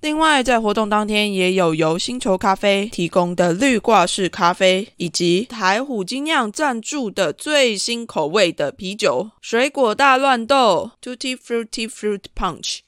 另外，在活动当天也有由星球咖啡提供的绿挂式咖啡，以及台虎精酿赞助的最新口味的啤酒——水果大乱斗 （Tutti Frutti Fruit Punch）。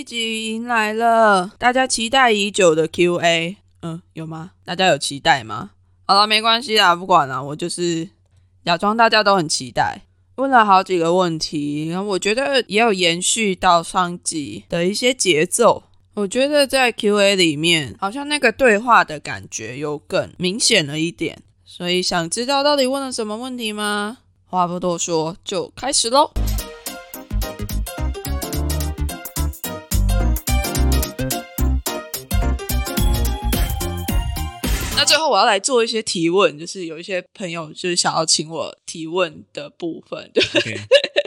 一集迎来了大家期待已久的 Q&A，嗯，有吗？大家有期待吗？好了，没关系啦，不管了，我就是假装大家都很期待。问了好几个问题，我觉得也有延续到上集的一些节奏。我觉得在 Q&A 里面，好像那个对话的感觉又更明显了一点。所以想知道到底问了什么问题吗？话不多说，就开始喽。我要来做一些提问，就是有一些朋友就是想要请我提问的部分，对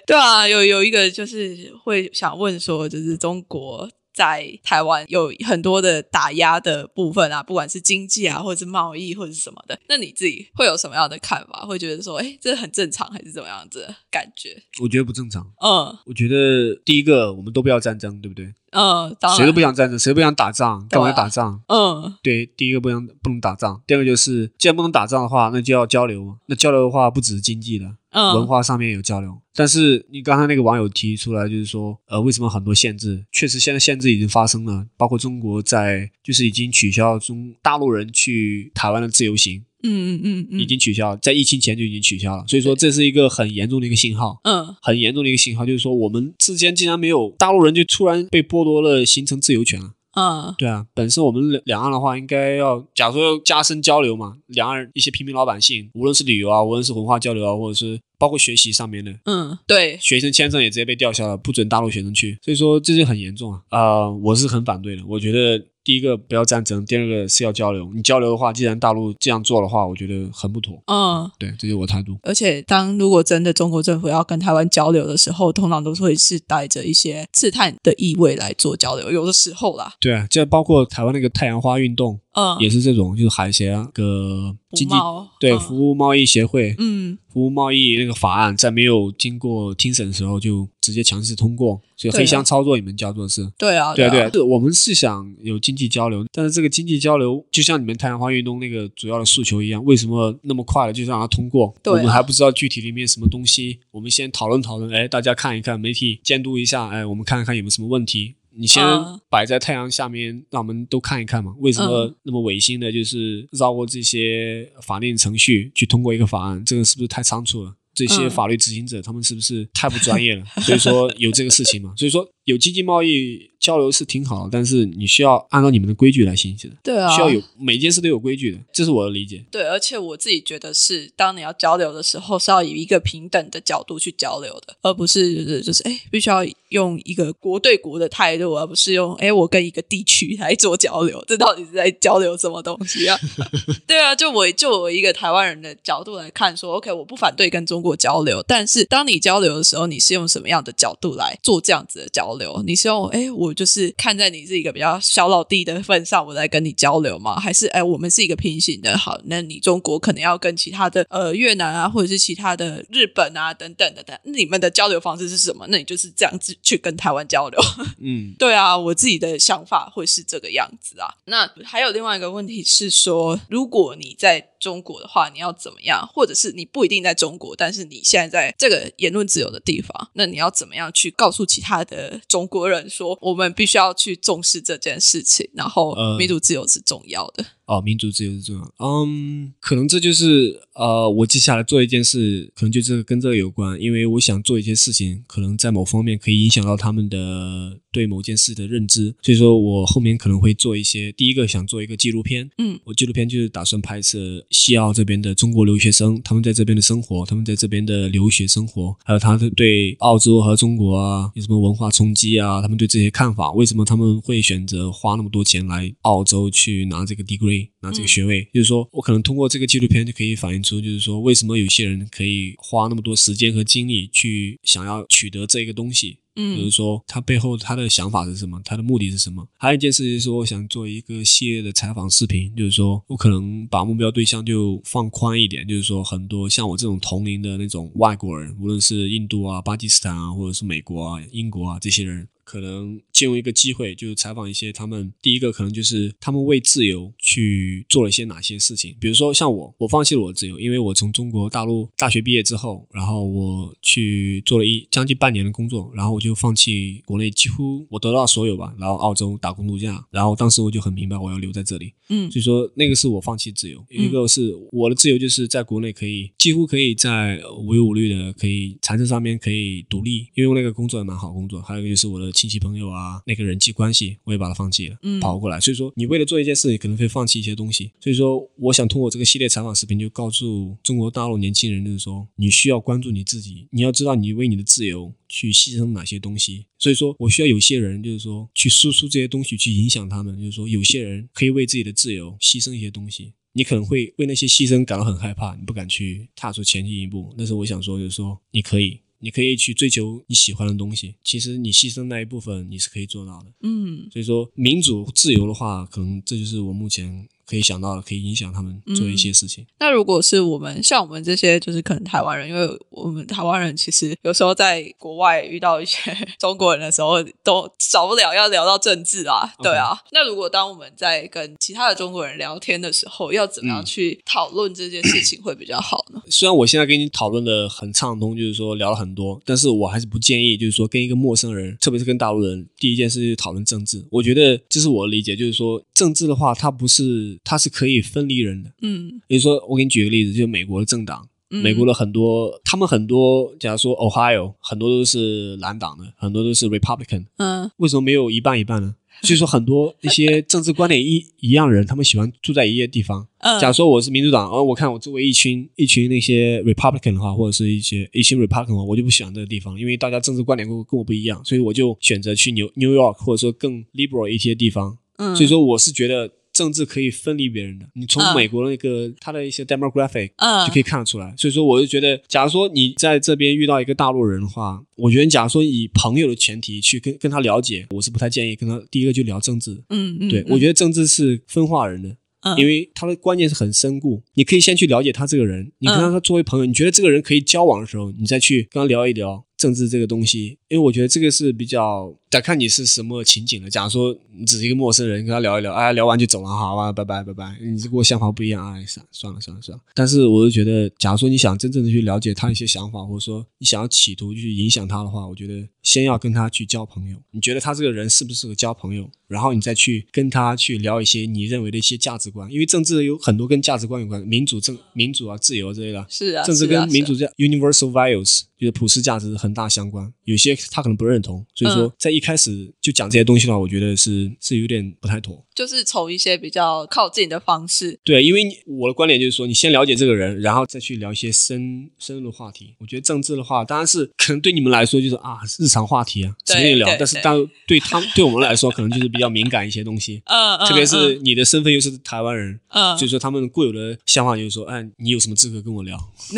对啊，有有一个就是会想问说，就是中国。在台湾有很多的打压的部分啊，不管是经济啊，或者是贸易，或者是什么的，那你自己会有什么样的看法？会觉得说，哎，这很正常，还是怎么样子感觉？我觉得不正常。嗯，我觉得第一个，我们都不要战争，对不对？嗯，谁都不想战争，谁都不想打仗，干嘛要打仗？嗯，对，第一个不能不能打仗，第二个就是，既然不能打仗的话，那就要交流嘛。那交流的话，不只是经济的，文化上面有交流。但是你刚才那个网友提出来，就是说，呃，为什么很多限制？确实，现在限制已经发生了，包括中国在，就是已经取消中大陆人去台湾的自由行。嗯嗯嗯，已经取消，在疫情前就已经取消了，所以说这是一个很严重的一个信号，嗯，很严重的一个信号，就是说我们之间竟然没有大陆人就突然被剥夺了行程自由权了，嗯，对啊，本身我们两两岸的话应该要，假如说要加深交流嘛，两岸一些平民老百姓，无论是旅游啊，无论是文化交流啊，或者是包括学习上面的，嗯，对，学生签证也直接被吊销了，不准大陆学生去，所以说这就很严重啊，啊，我是很反对的，我觉得。第一个不要战争，第二个是要交流。你交流的话，既然大陆这样做的话，我觉得很不妥。嗯，对，这就是我态度。而且，当如果真的中国政府要跟台湾交流的时候，通常都会是带着一些刺探的意味来做交流。有的时候啦，对啊，就包括台湾那个太阳花运动，嗯，也是这种，就是海峡个经济对服务贸易协会，嗯，服务贸易那个法案在没有经过听审的时候就直接强制通过，所以黑箱操作你们叫做是？对啊，对啊对，是我们是想有经济交流，但是这个经济交流就像你们太阳花运动那个主要的诉求一样，为什么那么快的就让它通过？我们还不知道具体里面什么东西，我们先讨论讨论，哎，大家看一看，媒体监督一下，哎，我们看看有没有什么问题。你先摆在太阳下面，让我们都看一看嘛。为什么那么违心的，就是绕过这些法定程序去通过一个法案？这个是不是太仓促了？这些法律执行者他们是不是太不专业了？所以说有这个事情嘛。所以说有经济贸易。交流是挺好，但是你需要按照你们的规矩来行的。对啊，需要有每件事都有规矩的，这是我的理解。对，而且我自己觉得是，当你要交流的时候，是要以一个平等的角度去交流的，而不是就是哎，必须要用一个国对国的态度，而不是用哎，我跟一个地区来做交流，这到底是在交流什么东西啊？对啊，就我就我一个台湾人的角度来看，说 OK，我不反对跟中国交流，但是当你交流的时候，你是用什么样的角度来做这样子的交流？你是用哎，我。就是看在你是一个比较小老弟的份上，我来跟你交流吗？还是哎，我们是一个平行的？好，那你中国可能要跟其他的呃越南啊，或者是其他的日本啊等等的，你们的交流方式是什么？那你就是这样子去跟台湾交流。嗯，对啊，我自己的想法会是这个样子啊。那还有另外一个问题是说，如果你在中国的话，你要怎么样？或者是你不一定在中国，但是你现在在这个言论自由的地方，那你要怎么样去告诉其他的中国人说我们？必须要去重视这件事情，然后民主自由是重要的。哦，民主自由是重要。嗯，可能这就是呃，我接下来做一件事，可能就这个跟这个有关，因为我想做一些事情，可能在某方面可以影响到他们的对某件事的认知，所以说我后面可能会做一些。第一个想做一个纪录片，嗯，我纪录片就是打算拍摄西澳这边的中国留学生，他们在这边的生活，他们在这边的留学生活，还有他的对澳洲和中国啊有什么文化冲击啊，他们对这些看法，为什么他们会选择花那么多钱来澳洲去拿这个 degree。拿这个学位，就是说我可能通过这个纪录片就可以反映出，就是说为什么有些人可以花那么多时间和精力去想要取得这个东西，嗯，比如说他背后他的想法是什么，他的目的是什么？还有一件事情是，我想做一个系列的采访视频，就是说我可能把目标对象就放宽一点，就是说很多像我这种同龄的那种外国人，无论是印度啊、巴基斯坦啊，或者是美国啊、英国啊这些人。可能借用一个机会，就是采访一些他们。第一个可能就是他们为自由去做了一些哪些事情。比如说像我，我放弃了我的自由，因为我从中国大陆大学毕业之后，然后我去做了一将近半年的工作，然后我就放弃国内几乎我得到所有吧，然后澳洲打工度假。然后当时我就很明白我要留在这里，嗯，所以说那个是我放弃自由。一个是我的自由就是在国内可以几乎可以在无忧无虑的可以财政上面可以独立，因为那个工作也蛮好工作。还有一个就是我的。亲戚朋友啊，那个人际关系，我也把它放弃了，跑过来。所以说，你为了做一件事，可能会放弃一些东西。所以说，我想通过这个系列采访视频，就告诉中国大陆年轻人，就是说，你需要关注你自己，你要知道你为你的自由去牺牲哪些东西。所以说我需要有些人，就是说，去输出这些东西，去影响他们。就是说，有些人可以为自己的自由牺牲一些东西，你可能会为那些牺牲感到很害怕，你不敢去踏出前进一步。但是我想说，就是说，你可以。你可以去追求你喜欢的东西，其实你牺牲那一部分你是可以做到的。嗯，所以说民主自由的话，可能这就是我目前。可以想到可以影响他们做一些事情。那如果是我们像我们这些，就是可能台湾人，因为我们台湾人其实有时候在国外遇到一些 中国人的时候，都少不了要聊到政治啊，对啊。那如果当我们在跟其他的中国人聊天的时候，要怎么样去讨论这件事情会比较好呢？虽然我现在跟你讨论的很畅通，就是说聊了很多，但是我还是不建议，就是说跟一个陌生人，特别是跟大陆人，第一件事是讨论政治。我觉得这是我的理解，就是说政治的话，它不是。它是可以分离人的，嗯，比如说我给你举个例子，就是美国的政党，美国的很多，他们很多，假如说 Ohio，很多都是蓝党的，很多都是 Republican，嗯，为什么没有一半一半呢？所以说很多一些政治观点一 一样人，他们喜欢住在一些地方。嗯假如说我是民主党，而我看我周围一群一群那些 Republican 的话，或者是一些一群 Republican 的话，我就不喜欢这个地方，因为大家政治观点跟跟我不一样，所以我就选择去 New New York，或者说更 liberal 一些地方。嗯，所以说我是觉得。政治可以分离别人的，你从美国的那个他的一些 demographic 就可以看得出来。所以说，我就觉得，假如说你在这边遇到一个大陆人的话，我觉得，假如说以朋友的前提去跟跟他了解，我是不太建议跟他第一个就聊政治。嗯嗯，对我觉得政治是分化人的。因为他的观念是很深固。你可以先去了解他这个人，你跟他作为朋友，你觉得这个人可以交往的时候，你再去跟他聊一聊。政治这个东西，因为我觉得这个是比较得看你是什么情景了。假如说你只是一个陌生人，跟他聊一聊，哎，聊完就走了，好吧，拜拜拜拜。你这跟我想法不一样，哎，算算了算了算了。但是我就觉得，假如说你想真正的去了解他一些想法，或者说你想要企图去影响他的话，我觉得先要跟他去交朋友。你觉得他这个人适不适合交朋友？然后你再去跟他去聊一些你认为的一些价值观，因为政治有很多跟价值观有关，民主、政、民主啊、自由之类的。是啊，政治跟民主这 universal values 就是普世价值很大相关。有些他可能不认同，所以说在一开始就讲这些东西的话，我觉得是是有点不太妥。就是从一些比较靠近的方式。对，因为我的观点就是说，你先了解这个人，然后再去聊一些深深入的话题。我觉得政治的话，当然是可能对你们来说就是啊日常话题啊，随便聊。但是当对他们对我们来说，可能就是比较敏感一些东西。嗯嗯。特别是你的身份又是台湾人，嗯，所以说他们固有的想法就是说，哎，你有什么资格跟我聊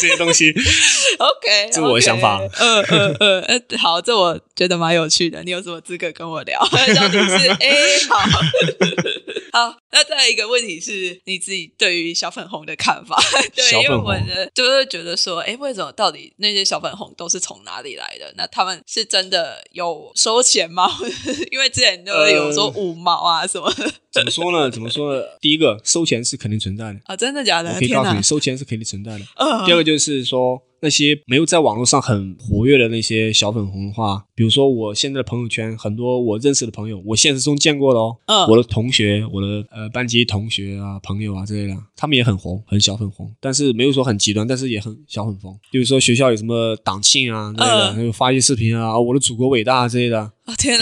这些东西？OK，这是我的想法。嗯嗯嗯，好，这我觉得蛮有趣的。你有什么资格跟我聊？到底是哎好。好，那再一个问题是你自己对于小粉红的看法？对，因为我的就是觉得说，哎，为什么到底那些小粉红都是从哪里来的？那他们是真的有收钱吗？因为之前都有说五毛啊什么。怎么说呢？怎么说呢？第一个，收钱是肯定存在的啊，真的假的？可以告诉你，收钱是肯定存在的。第二个就是说。那些没有在网络上很活跃的那些小粉红的话，比如说我现在的朋友圈，很多我认识的朋友，我现实中见过的哦，我的同学，我的呃班级同学啊、朋友啊之类的，他们也很红，很小粉红，但是没有说很极端，但是也很小粉红。比如说学校有什么党庆啊之类的，还有发一些视频啊，我的祖国伟大之类的，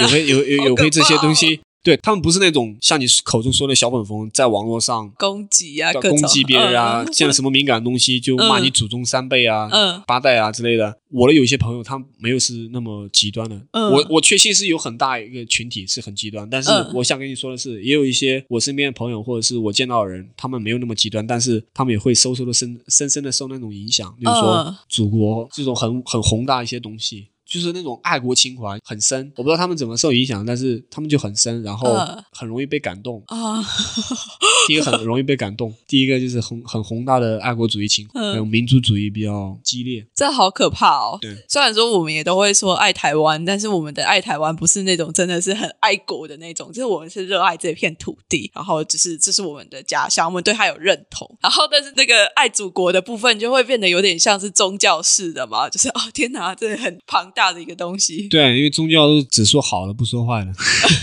有会有有有会这些东西。对他们不是那种像你口中说的小粉红，在网络上攻击啊，攻击别人啊，见了什么敏感的东西就骂你祖宗三辈啊、八代啊之类的。我的有些朋友他没有是那么极端的，我我确信是有很大一个群体是很极端，但是我想跟你说的是，也有一些我身边的朋友或者是我见到的人，他们没有那么极端，但是他们也会收收的深深深的受那种影响，比如说祖国这种很很宏大一些东西。就是那种爱国情怀很深，我不知道他们怎么受影响，但是他们就很深，然后很容易被感动啊。第一个很容易被感动，第一个就是很很宏大的爱国主义情怀，还有民族主义比较激烈。这好可怕哦！对，虽然说我们也都会说爱台湾，但是我们的爱台湾不是那种真的是很爱国的那种，就是我们是热爱这片土地，然后只是这是我们的家乡，我们对它有认同。然后，但是那个爱祖国的部分就会变得有点像是宗教式的嘛，就是哦天哪，这很庞大。大的一个东西，对，因为宗教都只说好的，不说坏的。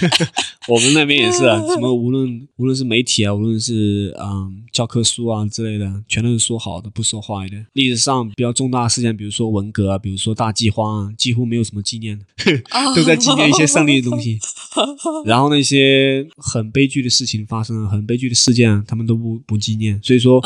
我们那边也是啊，什么无论无论是媒体啊，无论是嗯教科书啊之类的，全都是说好的，不说坏的。历史上比较重大事件，比如说文革啊，比如说大饥荒啊，几乎没有什么纪念的，都在纪念一些胜利的东西。然后那些很悲剧的事情发生了，很悲剧的事件，他们都不不纪念。所以说，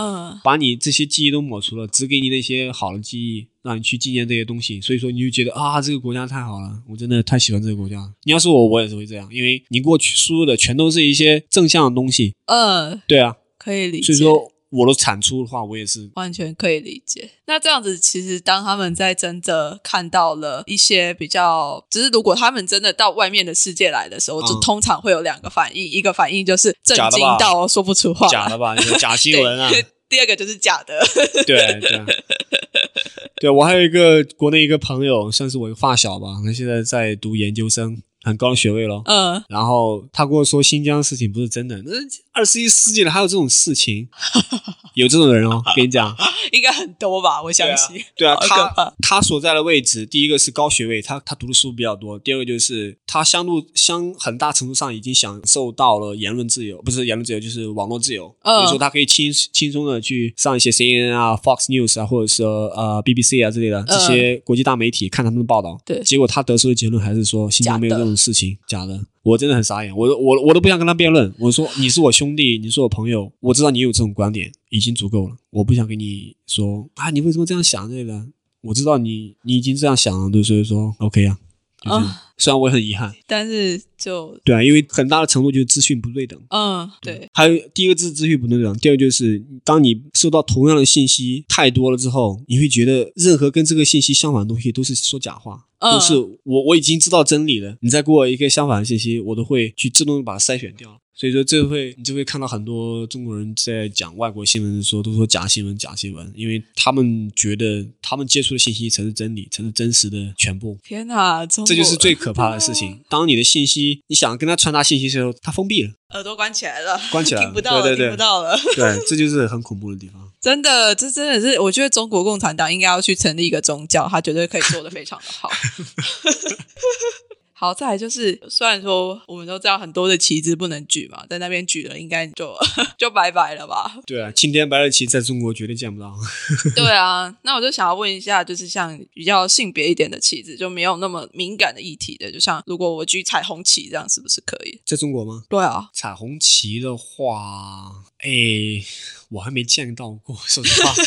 把你这些记忆都抹除了，只给你那些好的记忆。让你去纪念这些东西，所以说你就觉得啊，这个国家太好了，我真的太喜欢这个国家。你要是我，我也是会这样，因为你过去输入的全都是一些正向的东西。嗯，对啊，可以理解。所以说我的产出的话，我也是完全可以理解。那这样子，其实当他们在真的看到了一些比较，只是如果他们真的到外面的世界来的时候，就通常会有两个反应，一个反应就是震惊到说不出话，假的吧？假新闻啊。第二个就是假的。对对。对，我还有一个国内一个朋友，算是我一个发小吧，他现在在读研究生，很高的学位咯。嗯，然后他跟我说新疆的事情不是真的，那。二十一世纪了，还有这种事情，有这种人哦。跟你讲，应该很多吧？我相信。对啊，他他所在的位置，第一个是高学位，他他读的书比较多；第二个就是他相度相很大程度上已经享受到了言论自由，不是言论自由，就是网络自由。所以说他可以轻轻松的去上一些 CNN 啊、Fox News 啊，或者说呃 BBC 啊之类的这些国际大媒体看他们的报道。对，结果他得出的结论还是说新疆没有这种事情，假的。我真的很傻眼，我我我都不想跟他辩论。我说你是我兄弟，你是我朋友，我知道你有这种观点已经足够了，我不想跟你说啊，你为什么这样想这个？我知道你你已经这样想了，对，所以说 OK 啊。啊，虽然我很遗憾，但是就对啊，因为很大的程度就是资讯不对等。嗯，对。还有第一个是资讯不对等，第二个就是当你收到同样的信息太多了之后，你会觉得任何跟这个信息相反的东西都是说假话，都是我我已经知道真理了，你再给我一个相反的信息，我都会去自动把它筛选掉。所以说这会你就会看到很多中国人在讲外国新闻的时候都说假新闻假新闻，因为他们觉得他们接触的信息才是真理，才是真实的全部。天哪，这就是最可怕的事情。当你的信息你想跟他传达信息的时候，他封闭了，耳朵关起来了，关起来，听不到了，听不到了。对，这就是很恐怖的地方。真的，这真的是，我觉得中国共产党应该要去成立一个宗教，他绝对可以做的非常的好。好再来就是，虽然说我们都知道很多的旗帜不能举嘛，在那边举了，应该就 就拜拜了吧？对啊，青天白日旗在中国绝对见不到。对啊，那我就想要问一下，就是像比较性别一点的旗帜，就没有那么敏感的议题的，就像如果我举彩虹旗，这样是不是可以？在中国吗？对啊，彩虹旗的话，哎，我还没见到过，说实话。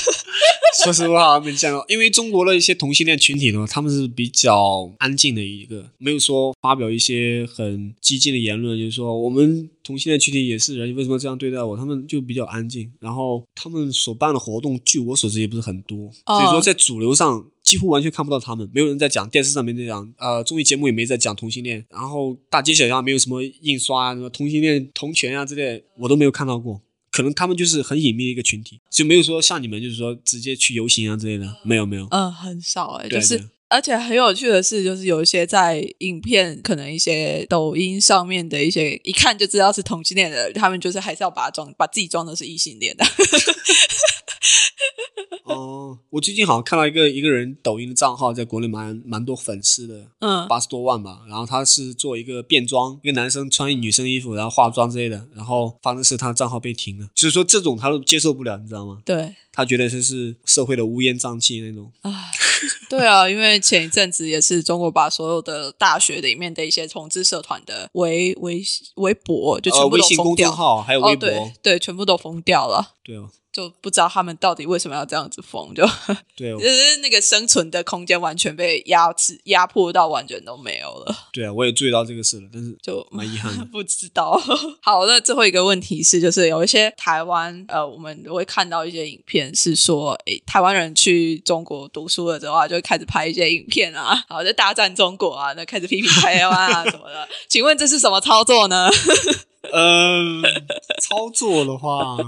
说实话，没见过，因为中国的一些同性恋群体呢，他们是比较安静的一个，没有说发表一些很激进的言论，就是说我们同性恋群体也是人，为什么这样对待我？他们就比较安静，然后他们所办的活动，据我所知也不是很多，所以说在主流上几乎完全看不到他们，没有人在讲，电视上面在讲，呃，综艺节目也没在讲同性恋，然后大街小巷没有什么印刷啊，什么同性恋同权啊之类，我都没有看到过。可能他们就是很隐秘的一个群体，就没有说像你们，就是说直接去游行啊之类的，没有没有。嗯，很少哎，就是而且很有趣的是，就是有一些在影片，可能一些抖音上面的一些，一看就知道是同性恋的，他们就是还是要把装把自己装的是异性恋的。哦，我最近好像看到一个一个人抖音的账号，在国内蛮蛮多粉丝的，嗯，八十多万吧。然后他是做一个变装，一个男生穿女生衣服，然后化妆之类的。然后发生是他账号被停了，就是说这种他都接受不了，你知道吗？对，他觉得这是社会的乌烟瘴气那种。啊，对啊，因为前一阵子也是中国把所有的大学里面的一些同志社团的微微微博就全部都封掉，号还有微博，对，全部都封掉了。对哦。就不知道他们到底为什么要这样子封，就 对，就是那个生存的空间完全被压制、压迫到完全都没有了。对啊，我也注意到这个事了，但是就蛮遗憾的。不知道。好，那最后一个问题是，就是有一些台湾呃，我们会看到一些影片，是说，诶，台湾人去中国读书了之后，就会开始拍一些影片啊，然后，就大战中国啊，那开始批评台湾啊 什么的。请问这是什么操作呢？嗯，操作的话，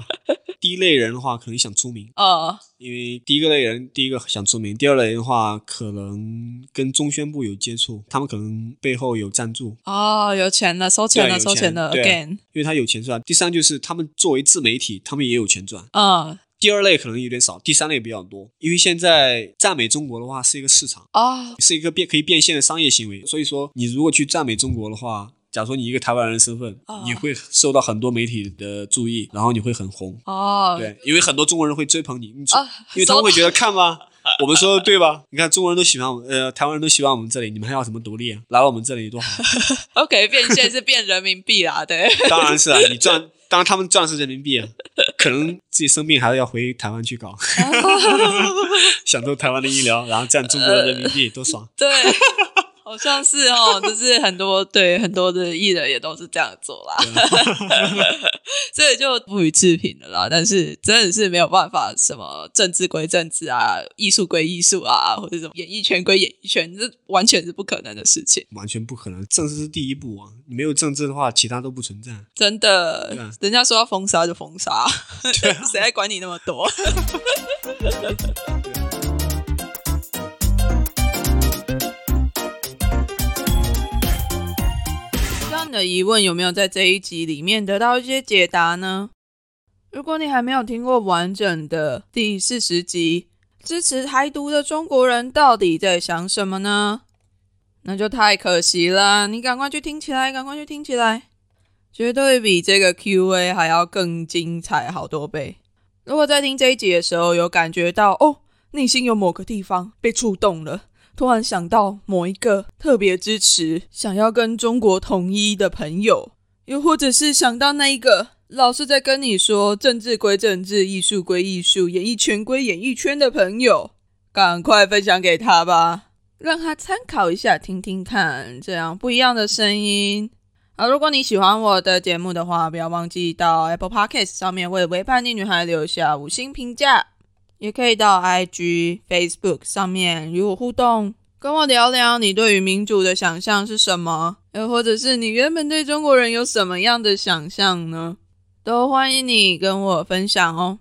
第一类人的话可能想出名啊，因为第一个类人，第一个想出名；第二类人的话，可能跟中宣部有接触，他们可能背后有赞助哦，有钱了，收钱了，收钱了，again，因为他有钱赚。第三就是他们作为自媒体，他们也有钱赚啊。第二类可能有点少，第三类比较多，因为现在赞美中国的话是一个市场啊，是一个变可以变现的商业行为，所以说你如果去赞美中国的话。假如说你一个台湾人身份，你会受到很多媒体的注意，然后你会很红哦。对，因为很多中国人会追捧你，因为他们会觉得看吧，我们说的对吧？你看中国人都喜欢我们，呃，台湾人都喜欢我们这里，你们还要什么独立？来我们这里多好。OK，变现是变人民币啦，对。当然是啊，你赚，当然他们赚是人民币啊，可能自己生病还是要回台湾去搞，享受台湾的医疗，然后赚中国的人民币，多爽。对。好像是哦，就是很多对很多的艺人也都是这样做啦，所以就不予置评的啦。但是真的是没有办法，什么政治归政治啊，艺术归艺术啊，或者什么演艺圈归演艺圈，这完全是不可能的事情。完全不可能，政治是第一步啊！你没有政治的话，其他都不存在。真的，人家说要封杀就封杀，谁还管你那么多？的疑问有没有在这一集里面得到一些解答呢？如果你还没有听过完整的第四十集，支持台独的中国人到底在想什么呢？那就太可惜了，你赶快去听起来，赶快去听起来，绝对比这个 Q&A 还要更精彩好多倍。如果在听这一集的时候有感觉到哦，内心有某个地方被触动了。突然想到某一个特别支持、想要跟中国统一的朋友，又或者是想到那一个老是在跟你说政治归政治、艺术归艺术、演艺圈归演艺圈的朋友，赶快分享给他吧，让他参考一下，听听看这样不一样的声音。啊，如果你喜欢我的节目的话，不要忘记到 Apple Podcast 上面为《微叛逆女孩》留下五星评价。也可以到 IG、Facebook 上面与我互动，跟我聊聊你对于民主的想象是什么。又或者是你原本对中国人有什么样的想象呢？都欢迎你跟我分享哦。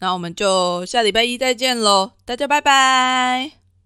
那我们就下礼拜一再见喽，大家拜拜。